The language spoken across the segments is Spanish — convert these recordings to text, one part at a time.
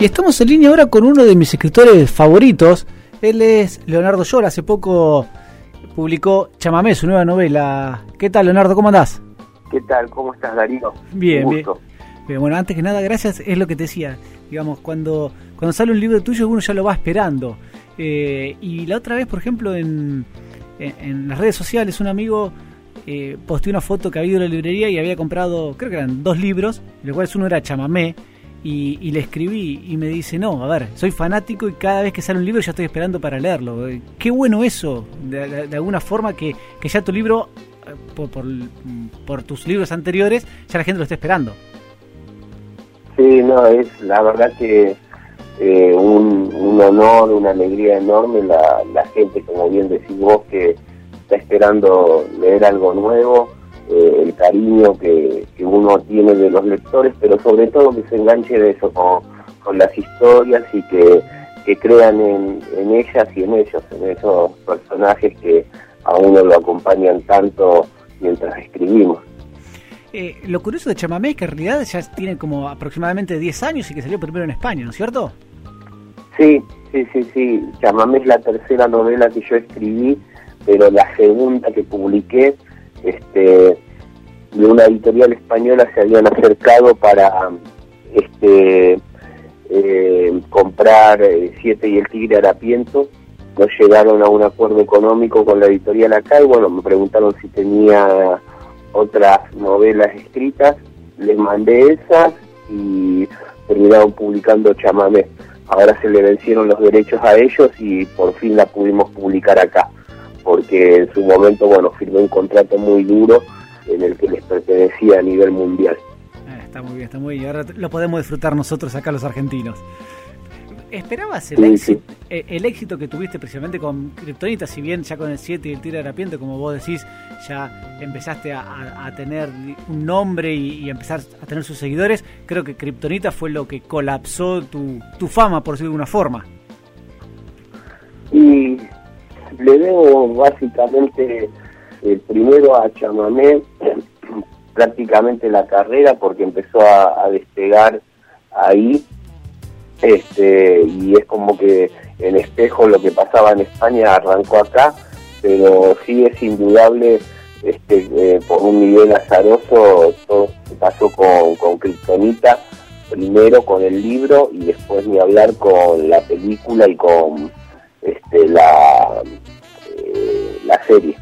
Y estamos en línea ahora con uno de mis escritores favoritos. Él es Leonardo Llora. Hace poco publicó Chamamé, su nueva novela. ¿Qué tal, Leonardo? ¿Cómo andás? ¿Qué tal? ¿Cómo estás, Darío? Bien, bien. Bueno, antes que nada, gracias. Es lo que te decía. Digamos, cuando, cuando sale un libro tuyo, uno ya lo va esperando. Eh, y la otra vez, por ejemplo, en, en, las redes sociales, un amigo eh, posteó una foto que había ido a la librería y había comprado, creo que eran dos libros, de los cuales uno era Chamamé y, le escribí y me dice, no, a ver, soy fanático y cada vez que sale un libro ya estoy esperando para leerlo. Qué bueno eso, de, alguna forma que, ya tu libro, eh, por, por, tus libros anteriores, ya la gente lo está esperando. Sí, no, es la verdad que eh, un, un, honor, una alegría enorme la, la gente, como bien decís vos, que está esperando leer algo nuevo eh, el cariño que, uno tiene de los lectores, pero sobre todo que se enganche de eso con, las historias y que, crean en, ellas y en ellos, en esos personajes que a uno lo acompañan tanto mientras escribimos. Eh, lo curioso de Chamamé es que en realidad ya tiene como aproximadamente 10 años y que salió primero en España, ¿no es cierto? Sí, sí, sí, sí. Chamamé es la tercera novela que yo escribí, pero la segunda que publiqué este, de una editorial española se habían acercado para este, eh, comprar eh, Siete y el Tigre Harapiento. No llegaron a un acuerdo económico con la editorial acá y bueno, me preguntaron si tenía otras novelas escritas. Les mandé esas y terminaron publicando Chamamé. Ahora se le vencieron los derechos a ellos y por fin la pudimos publicar acá porque en su momento, bueno, firmé un contrato muy duro en el que les pertenecía a nivel mundial. Eh, está muy bien, está muy bien. Ahora lo podemos disfrutar nosotros acá los argentinos. ¿Esperabas el, éxito, eh, el éxito que tuviste precisamente con Kryptonita? Si bien ya con el 7 y el tiro de Arapiente, como vos decís, ya empezaste a, tener un nombre y, empezar a tener sus seguidores, creo que Kryptonita fue lo que colapsó tu, tu fama, por decirlo de alguna forma. Y le debo básicamente el primero a Chamamé prácticamente la carrera porque empezó a, despegar ahí. Este y es como que en espejo lo que pasaba en España arrancó acá pero sí es indudable este eh, por un nivel azaroso todo se pasó con, con Kryptonita primero con el libro y después ni hablar con la película y con este la eh, la serie.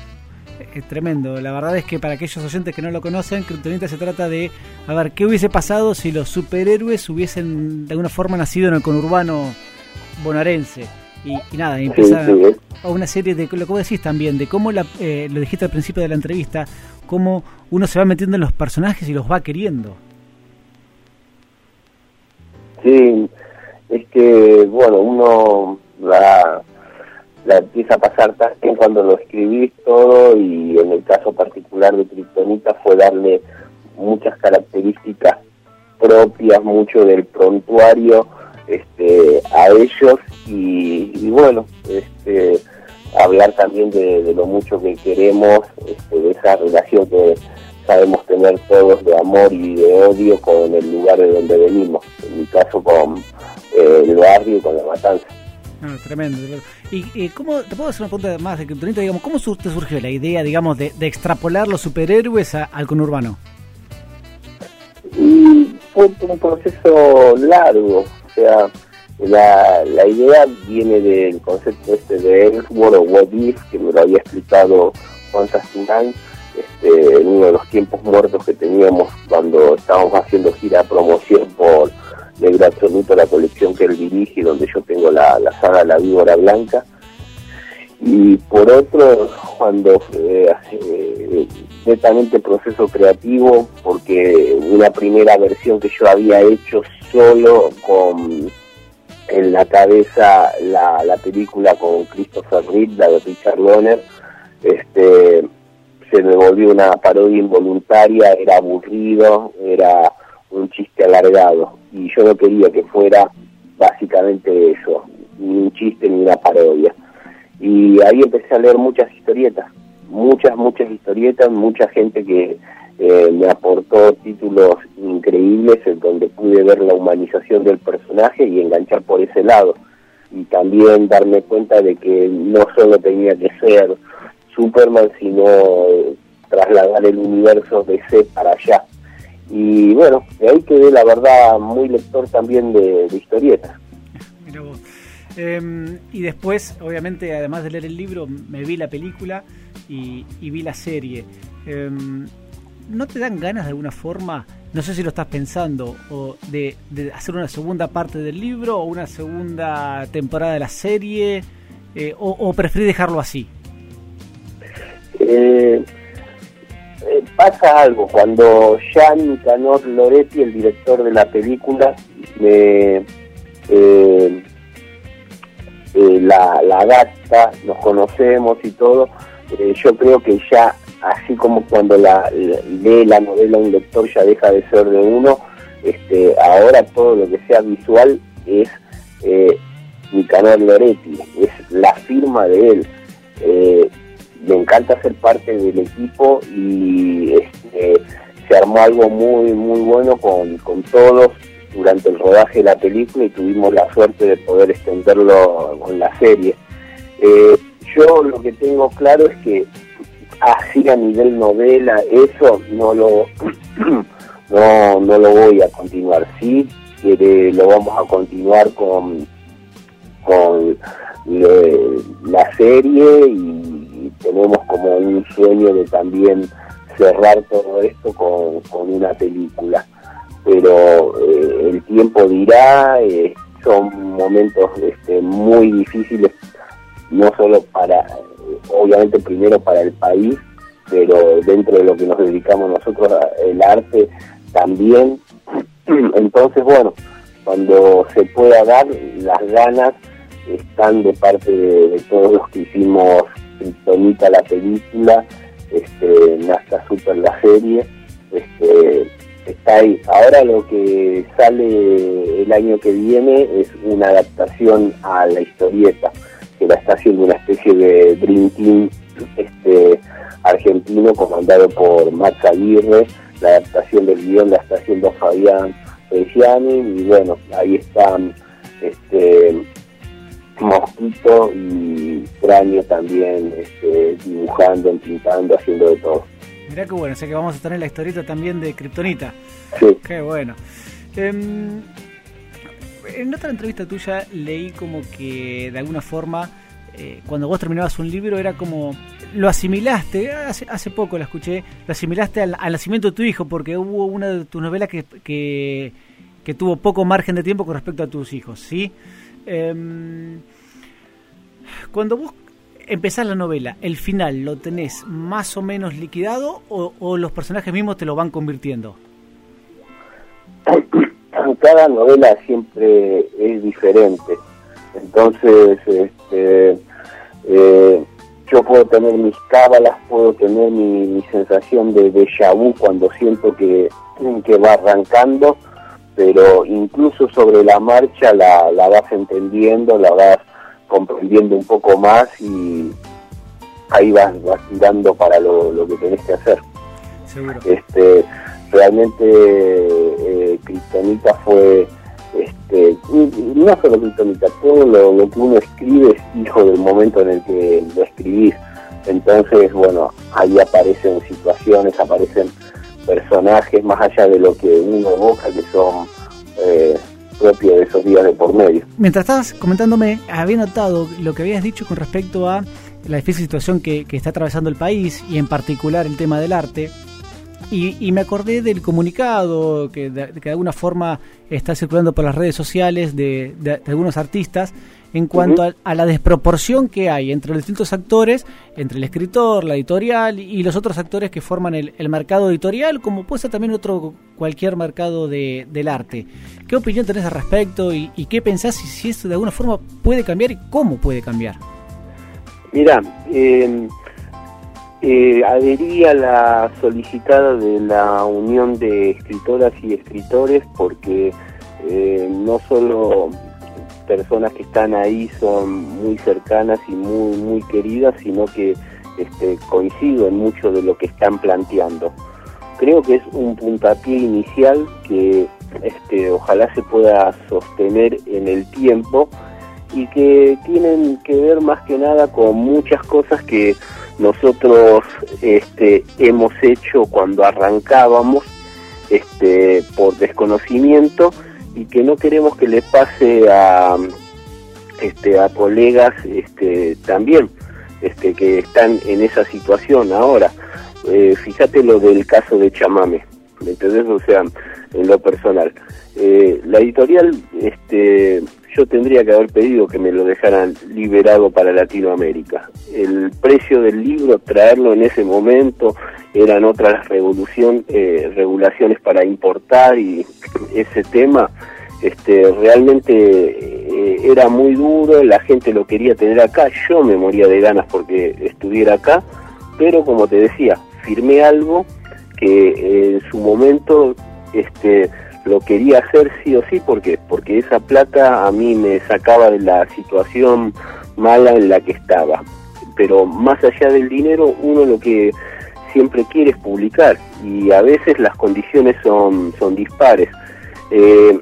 Es tremendo, la verdad es que para aquellos oyentes que no lo conocen, Kryptonita se trata de, a ver, ¿qué hubiese pasado si los superhéroes hubiesen de alguna forma nacido en el conurbano bonaerense? Y, nada, empieza a una serie de lo que vos decís también, de cómo, la, eh, lo dijiste al principio de la entrevista, cómo uno se va metiendo en los personajes y los va queriendo. Sí, es que, bueno, uno va la empieza a pasar también cuando lo escribís todo y en el caso particular de Kryptonita fue darle muchas características propias, mucho del prontuario este, a ellos y, bueno, este, hablar también de, lo mucho que queremos, este, de esa relación que sabemos tener todos de amor y de odio con el lugar de donde venimos, en mi caso con eh, el barrio y con la matanza. Tremendo. ¿Y cómo, te puedo hacer una pregunta más de Kryptonita? Digamos, ¿Cómo te surgió la idea, digamos, de, extrapolar los superhéroes al conurbano? fue un proceso largo. O sea, la, la idea viene del concepto este de Elseworld o What que me lo había explicado Juan Sastinán este, en uno de los tiempos muertos que teníamos cuando estábamos haciendo gira promoción por Negro Absoluto, la colección que él dirige, donde yo tengo la, la saga La Víbora Blanca. Y por otro, cuando eh, eh, netamente proceso creativo, porque una primera versión que yo había hecho solo con en la cabeza la, la película con Christopher Reed, la de Richard Loner, este, se me volvió una parodia involuntaria, era aburrido, era un chiste alargado y yo no quería que fuera básicamente eso, ni un chiste ni una parodia. Y ahí empecé a leer muchas historietas, muchas, muchas historietas, mucha gente que eh, me aportó títulos increíbles en donde pude ver la humanización del personaje y enganchar por ese lado. Y también darme cuenta de que no solo tenía que ser Superman, sino eh, trasladar el universo de C para allá. Y bueno, de ahí quedé la verdad muy lector también de, historietas. Mira vos. Em, y después, obviamente, además de leer el libro, me vi la película y, vi la serie. Em, ¿No te dan ganas de alguna forma, no sé si lo estás pensando, o de, hacer una segunda parte del libro o una segunda temporada de la serie? Eh, o, o preferís dejarlo así? Eh, eh, pasa algo cuando Jean Canor Loretti, el director de la película, me eh, la, la adapta, nos conocemos y todo, yo creo que ya, así como cuando la, lee la novela un lector ya deja de ser de uno, este, ahora todo lo que sea visual es eh, Nicanor Loretti, es la firma de él. Me encanta ser parte del equipo y este, se armó algo muy muy bueno con, con todos durante el rodaje de la película y tuvimos la suerte de poder extenderlo con la serie. Eh, yo lo que tengo claro es que así a nivel novela, eso no lo no, no lo voy a continuar. Sí, lo vamos a continuar con, con eh, la serie y, tenemos como un sueño de también cerrar todo esto con, con una película. Pero eh, el tiempo dirá, eh, son momentos este, muy difíciles no solo para, obviamente primero para el país, pero dentro de lo que nos dedicamos nosotros, el arte también. Entonces, bueno, cuando se pueda dar, las ganas están de parte de, todos los que hicimos Tonita la película, este, Nazca Super la serie, este, está ahí. Ahora lo que sale el año que viene es una adaptación a la historieta que la está haciendo una especie de Dream Team este, argentino comandado por Max Aguirre. La adaptación del guion la está haciendo Fabián Feliciani y bueno, ahí están este, Mosquito y Cráneo también este, dibujando, pintando, haciendo de todo. Mirá qué bueno, o sea que vamos a tener la historieta también de Kryptonita. Sí. Qué bueno. Em, en otra entrevista tuya leí como que de alguna forma eh, cuando vos terminabas un libro era como lo asimilaste, hace, hace poco la escuché, lo asimilaste al, nacimiento de tu hijo porque hubo una de tus novelas que, que, tuvo poco margen de tiempo con respecto a tus hijos, ¿sí? Em, cuando vos empezás la novela, ¿el final lo tenés más o menos liquidado o, los personajes mismos te lo van convirtiendo? cada novela siempre es diferente. Entonces, este, eh, yo puedo tener mis cábalas, puedo tener mi, sensación de déjà vu cuando siento que, que va arrancando, pero incluso sobre la marcha la, la vas entendiendo, la vas comprendiendo un poco más y ahí vas, vas tirando para lo, lo que tenés que hacer. Seguro. Este, realmente eh, fue, este, no solo Cristonita, todo lo, que uno escribe es hijo del momento en el que lo escribís. Entonces, bueno, ahí aparecen situaciones, aparecen personajes más allá de lo que uno evoca, que son eh, propios de esos días de por medio. Mientras estabas comentándome, había notado lo que habías dicho con respecto a la difícil situación que, está atravesando el país y en particular el tema del arte. Y, me acordé del comunicado que de alguna forma está circulando por las redes sociales de, algunos artistas en cuanto a, la desproporción que hay entre los distintos actores, entre el escritor, la editorial y los otros actores que forman el, mercado editorial, como puede ser también otro cualquier mercado de, del arte. ¿Qué opinión tenés al respecto y, qué pensás si, si esto de alguna forma puede cambiar y cómo puede cambiar? Mira, eh, eh, adherí a la solicitada de la Unión de Escritoras y Escritores porque eh, no solo personas que están ahí son muy cercanas y muy, muy queridas, sino que este, coincido en mucho de lo que están planteando. creo que es un puntapié inicial que este, ojalá se pueda sostener en el tiempo y que tienen que ver más que nada con muchas cosas que nosotros este, hemos hecho cuando arrancábamos este, por desconocimiento y que no queremos que le pase a, este, a colegas este, también este, que están en esa situación ahora. Eh, fíjate lo del caso de Chamame, ¿me entendés? O sea, en lo personal. Eh, la editorial, este, yo tendría que haber pedido que me lo dejaran liberado para Latinoamérica. El precio del libro, traerlo en ese momento, eran otras revolución, eh, regulaciones para importar y ese tema este, realmente eh, era muy duro, la gente lo quería tener acá, yo me moría de ganas porque estuviera acá, pero como te decía, firmé algo que en su momento este, lo quería hacer sí o sí, porque porque esa plata a mí me sacaba de la situación mala en la que estaba. Pero más allá del dinero, uno lo que siempre quiere es publicar y a veces las condiciones son, son dispares. Eh,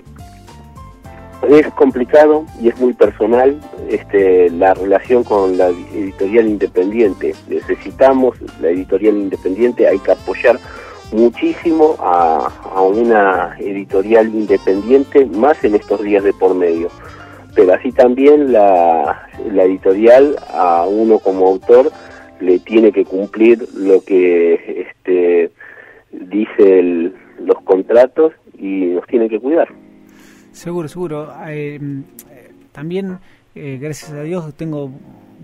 es complicado y es muy personal este, la relación con la editorial independiente. Necesitamos la editorial independiente, hay que apoyar muchísimo a, una editorial independiente, más en estos días de por medio. Pero así también la, la editorial a uno como autor le tiene que cumplir lo que este, dice los contratos y nos tiene que cuidar. Seguro, seguro. Eh, también, eh, gracias a Dios, tengo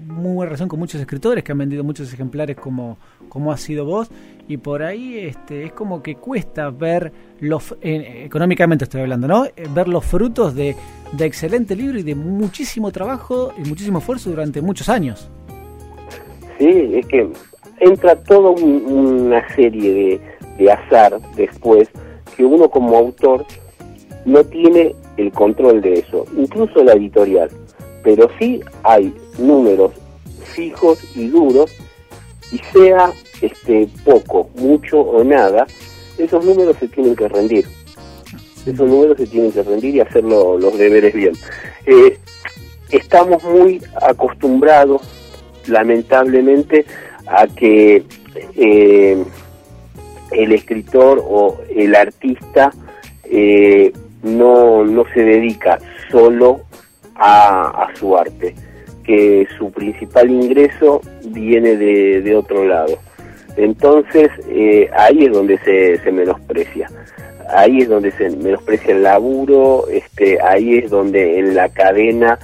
muy buena relación con muchos escritores que han vendido muchos ejemplares como, como ha sido vos y por ahí este, es como que cuesta ver los eh, económicamente estoy hablando no ver los frutos de, de excelente libro y de muchísimo trabajo y muchísimo esfuerzo durante muchos años sí es que entra toda una serie de, de azar después que uno como autor no tiene el control de eso incluso la editorial pero sí hay números fijos y duros y sea este poco, mucho o nada, esos números se tienen que rendir. Esos números se tienen que rendir y hacer los deberes bien. Eh, estamos muy acostumbrados, lamentablemente, a que eh, el escritor o el artista eh, no, no se dedica solo a, a su arte que su principal ingreso viene de, otro lado. Entonces eh, ahí es donde se, se, menosprecia, ahí es donde se menosprecia el laburo, este, ahí es donde en la cadena,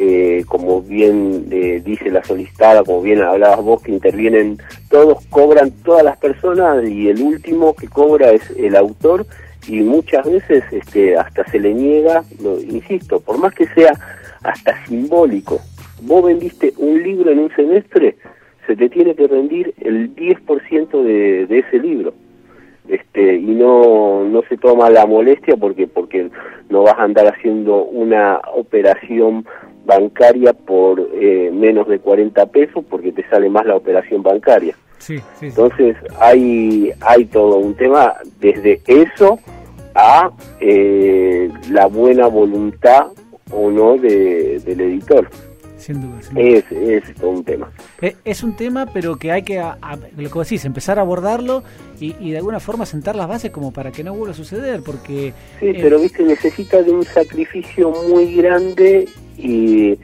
eh, como bien eh, dice la solicitada, como bien hablabas vos, que intervienen todos, cobran todas las personas y el último que cobra es el autor y muchas veces este, hasta se le niega, lo, insisto, por más que sea hasta simbólico, vos vendiste un libro en un semestre, se te tiene que rendir el 10% de, de ese libro. Este, y no, no se toma la molestia porque, porque no vas a andar haciendo una operación bancaria por eh, menos de 40 pesos porque te sale más la operación bancaria. Sí, Entonces hay, hay todo un tema desde eso a eh, la buena voluntad o no de, del editor. Sin duda. Es, es un tema. Eh, es, un tema, pero que hay que, lo que decís, empezar a abordarlo y, y, de alguna forma sentar las bases como para que no vuelva a suceder, porque... Sí, eh, pero viste, necesita de un sacrificio muy grande y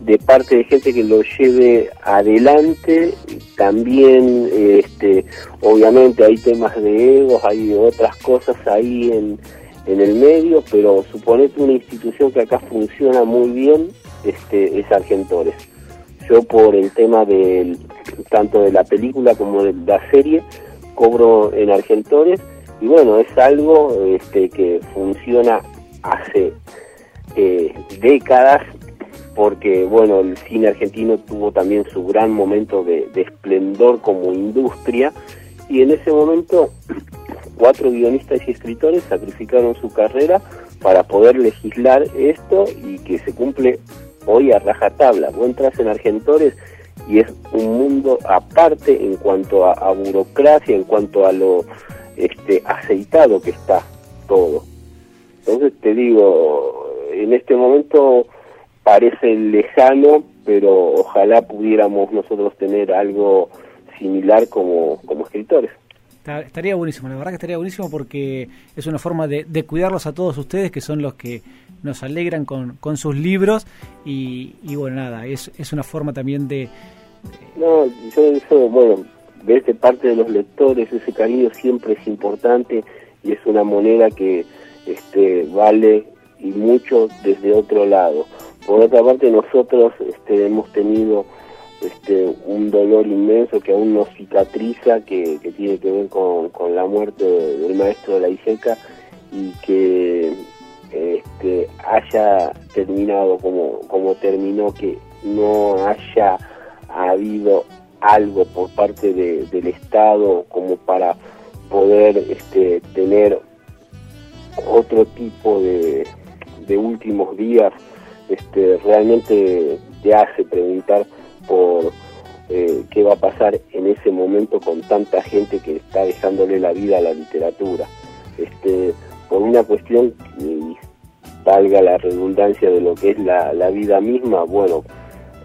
de parte de gente que lo lleve adelante. También, este, obviamente hay temas de egos, hay otras cosas ahí en, en el medio, pero suponete una institución que acá funciona muy bien este, es Argentores. Yo por el tema del tanto de la película como de la serie cobro en Argentores y bueno, es algo este, que funciona hace eh, décadas porque bueno, el cine argentino tuvo también su gran momento de, esplendor como industria y en ese momento cuatro guionistas y escritores sacrificaron su carrera para poder legislar esto y que se cumple hoy a rajatabla. Vos entras en Argentores y es un mundo aparte en cuanto a, burocracia, en cuanto a lo este, aceitado que está todo. Entonces te digo, en este momento parece lejano, pero ojalá pudiéramos nosotros tener algo similar como, como escritores. Estaría buenísimo, la verdad que estaría buenísimo porque es una forma de, cuidarlos a todos ustedes, que son los que nos alegran con, con sus libros y, bueno, nada, es, es una forma también de... No, yo eso, bueno, desde parte de los lectores, ese cariño siempre es importante y es una moneda que este, vale y mucho desde otro lado. Por otra parte, nosotros este, hemos tenido este, un dolor inmenso que aún no cicatriza, que, tiene que ver con, la muerte del maestro de la ISECA y que este, haya terminado como, como terminó, que no haya habido algo por parte del Estado como para poder este, tener otro tipo de, de últimos días, este, realmente te hace preguntar por eh, qué va a pasar en ese momento con tanta gente que está dejándole la vida a la literatura. Este, por una cuestión, y valga la redundancia de lo que es la, la vida misma, bueno,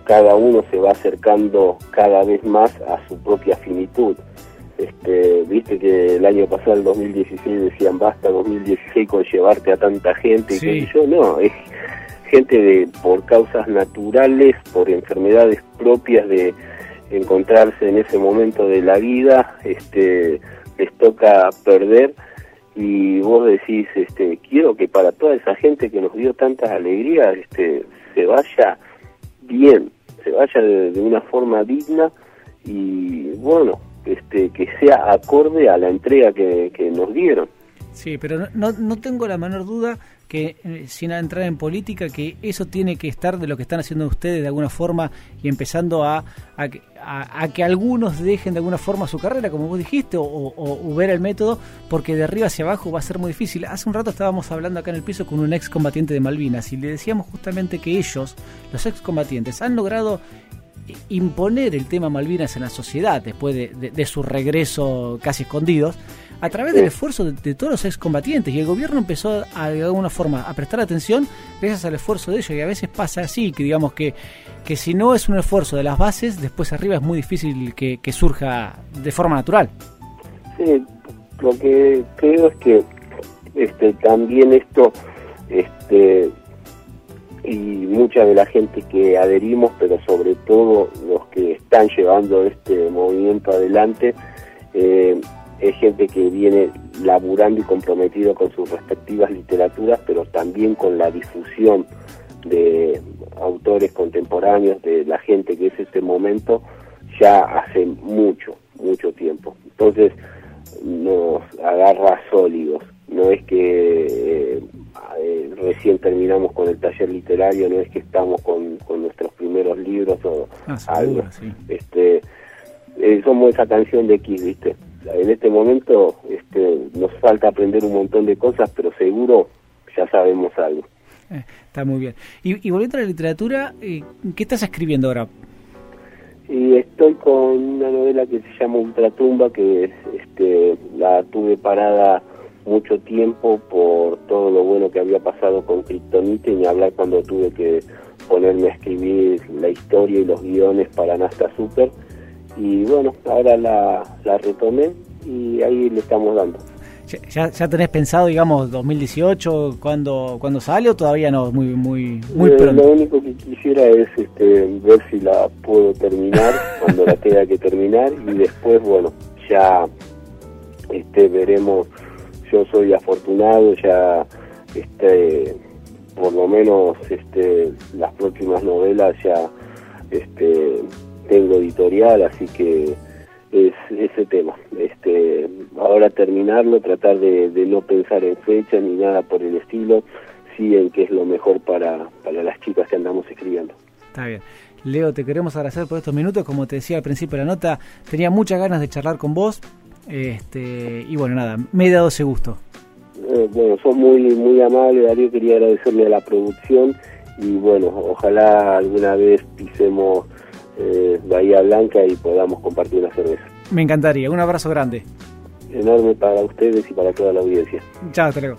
cada uno se va acercando cada vez más a su propia finitud. Este, viste que el año pasado, el 2016, decían basta 2016 con llevarte a tanta gente, y yo. No, es gente de por causas naturales, por enfermedades propias de encontrarse en ese momento de la vida, este, les toca perder. Y vos decís, este, quiero que para toda esa gente que nos dio tantas alegrías, este, se vaya bien, se vaya de, una forma digna y bueno, este, que sea acorde a la entrega que, que nos dieron. Sí, pero no, no tengo la menor duda que eh, sin entrar en política, que eso tiene que estar de lo que están haciendo ustedes de alguna forma y empezando a, a, que algunos dejen de alguna forma su carrera, como vos dijiste, o, ver el método, porque de arriba hacia abajo va a ser muy difícil. Hace un rato estábamos hablando acá en el piso con un ex combatiente de Malvinas y le decíamos justamente que ellos, los ex combatientes, han logrado imponer el tema Malvinas en la sociedad después de su regreso casi escondidos a través del esfuerzo de, todos los excombatientes y el gobierno empezó a, de alguna forma a prestar atención gracias al esfuerzo de ellos. Y a veces pasa así, que digamos que, que si no es un esfuerzo de las bases, después arriba es muy difícil que, surja de forma natural. Sí, lo que creo es que este también esto este y mucha de la gente que adherimos, pero sobre todo los que están llevando este movimiento adelante, eh, es gente que viene laburando y comprometido con sus respectivas literaturas, pero también con la difusión de autores contemporáneos, de la gente que es este momento, ya hace mucho, mucho tiempo. Entonces nos agarra sólidos. No es que eh, recién terminamos con el taller literario, no es que estamos con, nuestros primeros libros o ah, algo. Este, eh, somos esa canción de X, ¿viste? en este momento este, nos falta aprender un montón de cosas, pero seguro ya sabemos algo. Eh, está muy bien. Y, volviendo a la literatura, eh, ¿qué estás escribiendo ahora? Y estoy con una novela que se llama Ultratumba, que este, la tuve parada mucho tiempo por todo lo bueno que había pasado con Kryptonite, y ni hablar cuando tuve que ponerme a escribir la historia y los guiones para Nasta Super y bueno, ahora la, la retomé y ahí le estamos dando. ¿Ya, ya tenés pensado, digamos, 2018, cuando cuando sale o todavía no? Muy muy muy eh, Lo único que quisiera es este, ver si la puedo terminar cuando la tenga que terminar y después, bueno, ya este veremos. Yo soy afortunado, ya este por lo menos este las próximas novelas ya este tengo editorial, así que es ese tema. Este, ahora terminarlo, tratar de, no pensar en fecha ni nada por el estilo, sí en qué es lo mejor para, para las chicas que andamos escribiendo. Está bien. Leo, te queremos agradecer por estos minutos. Como te decía al principio de la nota, tenía muchas ganas de charlar con vos. Este, y bueno, nada, me he dado ese gusto. Eh, bueno, sos muy, muy amable, Darío. Quería agradecerle a la producción y bueno, ojalá alguna vez pisemos eh, Bahía Blanca y podamos compartir una cerveza. Me encantaría, un abrazo grande. enorme para ustedes y para toda la audiencia. Chao, hasta luego.